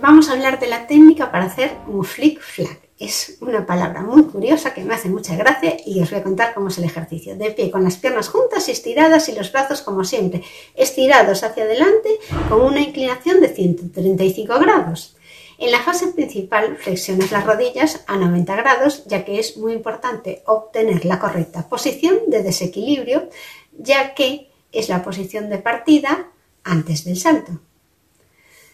vamos a hablar de la técnica para hacer un flick flack. Es una palabra muy curiosa que me hace mucha gracia y os voy a contar cómo es el ejercicio. De pie, con las piernas juntas y estiradas y los brazos como siempre, estirados hacia adelante con una inclinación de 135 grados. En la fase principal flexionas las rodillas a 90 grados, ya que es muy importante obtener la correcta posición de desequilibrio, ya que es la posición de partida antes del salto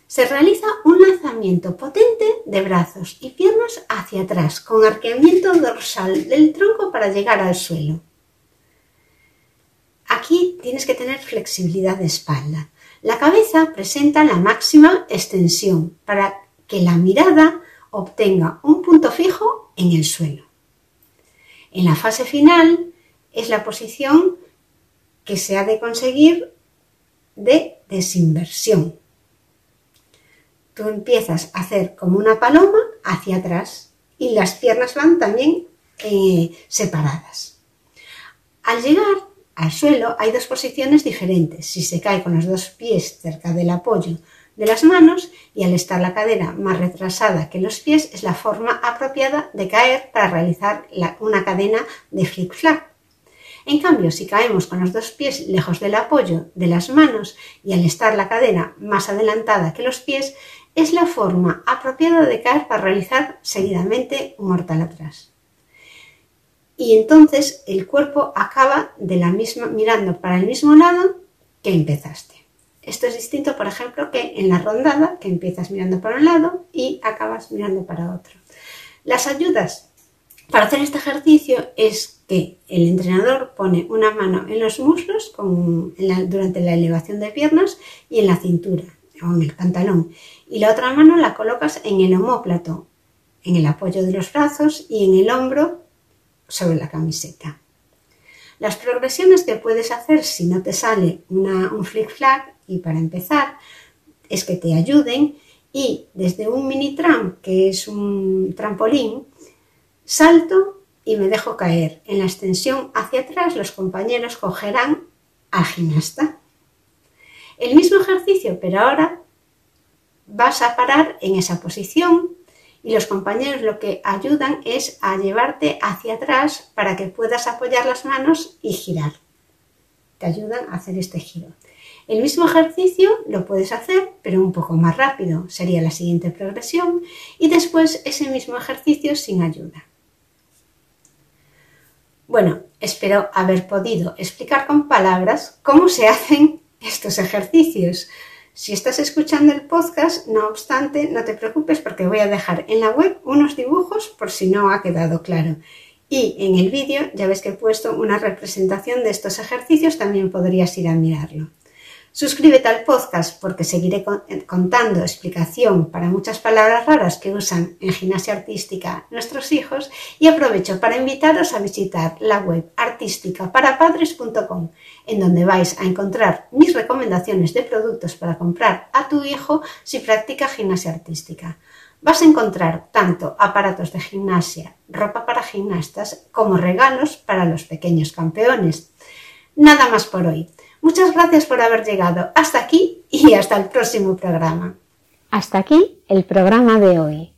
se realiza un lanzamiento potente de brazos y piernas hacia atrás, con arqueamiento dorsal del tronco para llegar al suelo. Aquí tienes que tener flexibilidad de espalda. La cabeza presenta la máxima extensión para que la mirada obtenga un punto fijo en el suelo. En la fase final es la posición que se ha de conseguir de desinversión tú empiezas a hacer como una paloma hacia atrás y las piernas van también eh, separadas. Al llegar al suelo hay dos posiciones diferentes. Si se cae con los dos pies cerca del apoyo de las manos y al estar la cadera más retrasada que los pies es la forma apropiada de caer para realizar una cadena de flick-flack. En cambio, si caemos con los dos pies lejos del apoyo de las manos y al estar la cadera más adelantada que los pies, es la forma apropiada de caer para realizar seguidamente un mortal atrás. Y entonces el cuerpo acaba de la misma, mirando para el mismo lado que empezaste. Esto es distinto, por ejemplo, que en la rondada, que empiezas mirando para un lado y acabas mirando para otro. Las ayudas para hacer este ejercicio es que el entrenador pone una mano en los muslos durante la elevación de piernas y en la cintura en el pantalón y la otra mano la colocas en el homóplato, en el apoyo de los brazos y en el hombro sobre la camiseta. Las progresiones que puedes hacer si no te sale un flick flag y para empezar es que te ayuden y desde un mini tram, que es un trampolín, salto y me dejo caer. En la extensión hacia atrás los compañeros cogerán al gimnasta. El mismo ejercicio, pero ahora vas a parar en esa posición y los compañeros lo que ayudan es a llevarte hacia atrás para que puedas apoyar las manos y girar. Te ayudan a hacer este giro. El mismo ejercicio lo puedes hacer, pero un poco más rápido. Sería la siguiente progresión. Y después ese mismo ejercicio sin ayuda. Bueno, espero haber podido explicar con palabras cómo se hacen estos ejercicios. Si estás escuchando el podcast, no obstante, no te preocupes porque voy a dejar en la web unos dibujos por si no ha quedado claro. Y en el vídeo ya ves que he puesto una representación de estos ejercicios, también podrías ir a mirarlo. Suscríbete al podcast porque seguiré eh, contando explicación para muchas palabras raras que usan en gimnasia artística nuestros hijos y aprovecho para invitaros a visitar la web artísticaparapadres.com en donde vais a encontrar mis recomendaciones de productos para comprar a tu hijo si practica gimnasia artística. Vas a encontrar tanto aparatos de gimnasia, ropa para gimnastas como regalos para los pequeños campeones. Nada más por hoy. Muchas gracias por haber llegado hasta aquí y hasta el próximo programa. Hasta aquí el programa de hoy.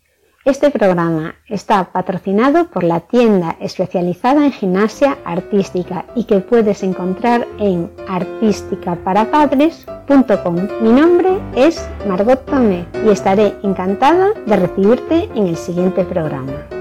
Este programa está patrocinado por la tienda especializada en gimnasia artística y que puedes encontrar en artísticaparapadres.com. Mi nombre es Margot Tomé y estaré encantada de recibirte en el siguiente programa.